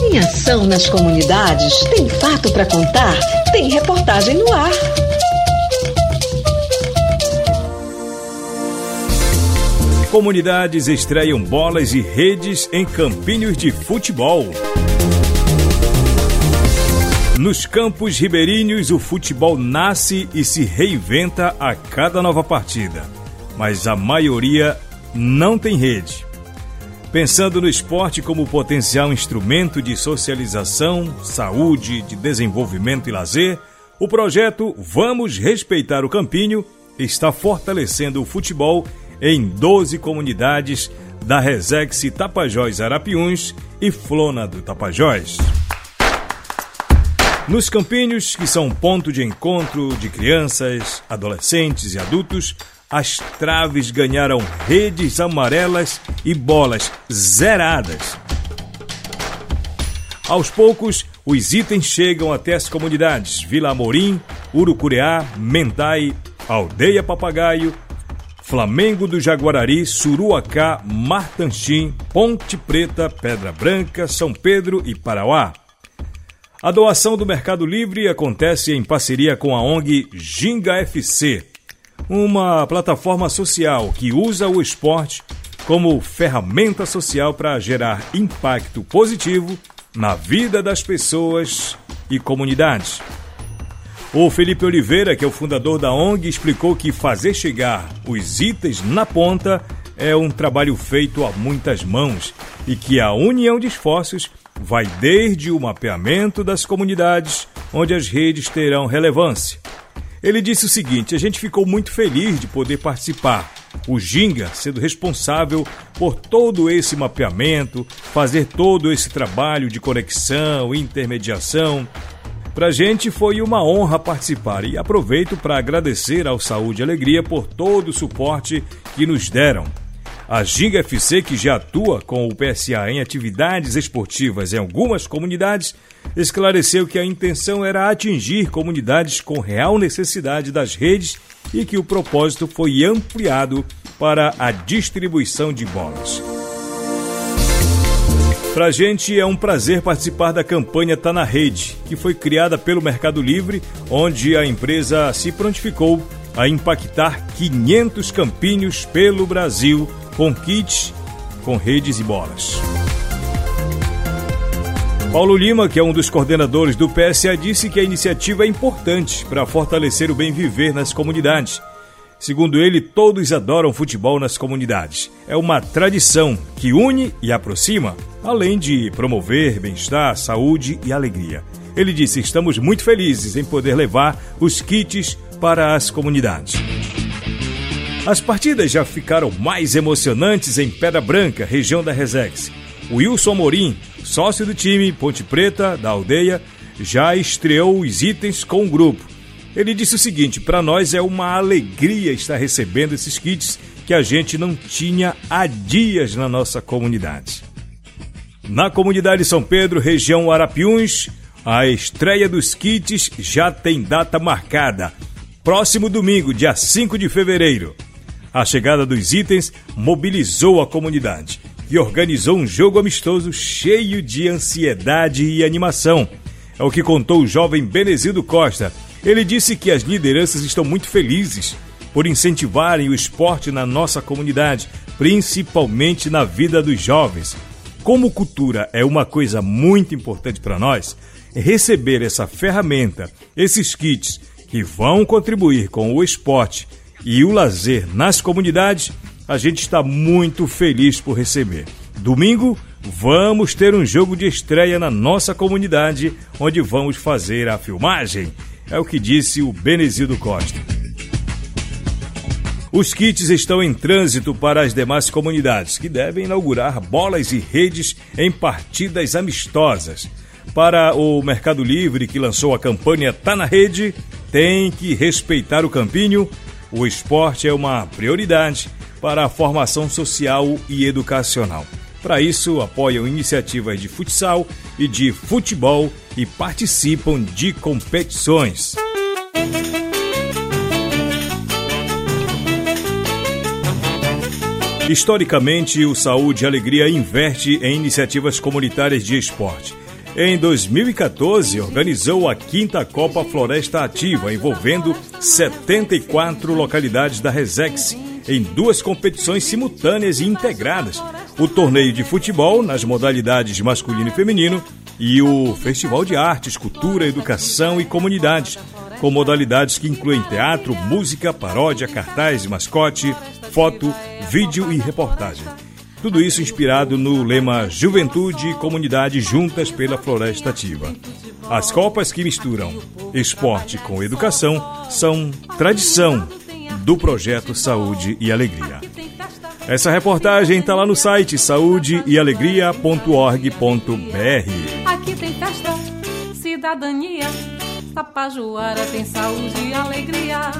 Tem ação nas comunidades? Tem fato para contar? Tem reportagem no ar. Comunidades estreiam bolas e redes em campinhos de futebol. Nos campos ribeirinhos, o futebol nasce e se reinventa a cada nova partida, mas a maioria não tem rede. Pensando no esporte como potencial instrumento de socialização, saúde, de desenvolvimento e lazer, o projeto Vamos Respeitar o Campinho está fortalecendo o futebol em 12 comunidades da Resex Tapajós Arapiuns e Flona do Tapajós. Nos campinhos, que são ponto de encontro de crianças, adolescentes e adultos, as traves ganharam redes amarelas e bolas zeradas. Aos poucos, os itens chegam até as comunidades Vila Amorim, Urucureá, Mentai, Aldeia Papagaio, Flamengo do Jaguarari, Suruacá, Martanchim, Ponte Preta, Pedra Branca, São Pedro e Parauá. A doação do Mercado Livre acontece em parceria com a ONG Ginga FC, uma plataforma social que usa o esporte como ferramenta social para gerar impacto positivo na vida das pessoas e comunidades. O Felipe Oliveira, que é o fundador da ONG, explicou que fazer chegar os itens na ponta é um trabalho feito a muitas mãos e que a união de esforços vai desde o mapeamento das comunidades onde as redes terão relevância ele disse o seguinte: a gente ficou muito feliz de poder participar. O Ginga sendo responsável por todo esse mapeamento, fazer todo esse trabalho de conexão, intermediação. Para a gente foi uma honra participar e aproveito para agradecer ao Saúde e Alegria por todo o suporte que nos deram. A Ginga FC, que já atua com o PSA em atividades esportivas em algumas comunidades, esclareceu que a intenção era atingir comunidades com real necessidade das redes e que o propósito foi ampliado para a distribuição de bolas. Para a gente é um prazer participar da campanha Tá na Rede, que foi criada pelo Mercado Livre, onde a empresa se prontificou a impactar 500 campinhos pelo Brasil com kits com redes e bolas. Paulo Lima, que é um dos coordenadores do PSA, disse que a iniciativa é importante para fortalecer o bem viver nas comunidades. Segundo ele, todos adoram futebol nas comunidades. É uma tradição que une e aproxima, além de promover bem-estar, saúde e alegria. Ele disse: Estamos muito felizes em poder levar os kits para as comunidades. As partidas já ficaram mais emocionantes em Pedra Branca, região da Resex. Wilson Morim, sócio do time Ponte Preta, da aldeia, já estreou os itens com o grupo. Ele disse o seguinte: para nós é uma alegria estar recebendo esses kits que a gente não tinha há dias na nossa comunidade. Na comunidade São Pedro, região Arapiuns, a estreia dos kits já tem data marcada. Próximo domingo, dia 5 de fevereiro. A chegada dos itens mobilizou a comunidade, que organizou um jogo amistoso cheio de ansiedade e animação. É o que contou o jovem Benezildo Costa. Ele disse que as lideranças estão muito felizes por incentivarem o esporte na nossa comunidade, principalmente na vida dos jovens. Como cultura é uma coisa muito importante para nós, receber essa ferramenta, esses kits que vão contribuir com o esporte e o lazer nas comunidades, a gente está muito feliz por receber. Domingo, vamos ter um jogo de estreia na nossa comunidade, onde vamos fazer a filmagem. É o que disse o Benezildo Costa. Os kits estão em trânsito para as demais comunidades, que devem inaugurar bolas e redes em partidas amistosas. Para o Mercado Livre, que lançou a campanha Tá na Rede, tem que respeitar o campinho o esporte é uma prioridade para a formação social e educacional. Para isso, apoiam iniciativas de futsal e de futebol e participam de competições. Historicamente, o Saúde e Alegria investe em iniciativas comunitárias de esporte. Em 2014, organizou a quinta Copa Floresta Ativa, envolvendo 74 localidades da Resex, em duas competições simultâneas e integradas: o torneio de futebol nas modalidades masculino e feminino e o Festival de Artes, Cultura, Educação e Comunidades, com modalidades que incluem teatro, música, paródia, cartaz, mascote, foto, vídeo e reportagem. Tudo isso inspirado no lema Juventude e Comunidade Juntas pela Floresta Ativa. As Copas que misturam esporte com educação são tradição do projeto Saúde e Alegria. Essa reportagem está lá no site saudeealegria.org.br. Aqui tem festa, cidadania, Tapajoara tem saúde e alegria.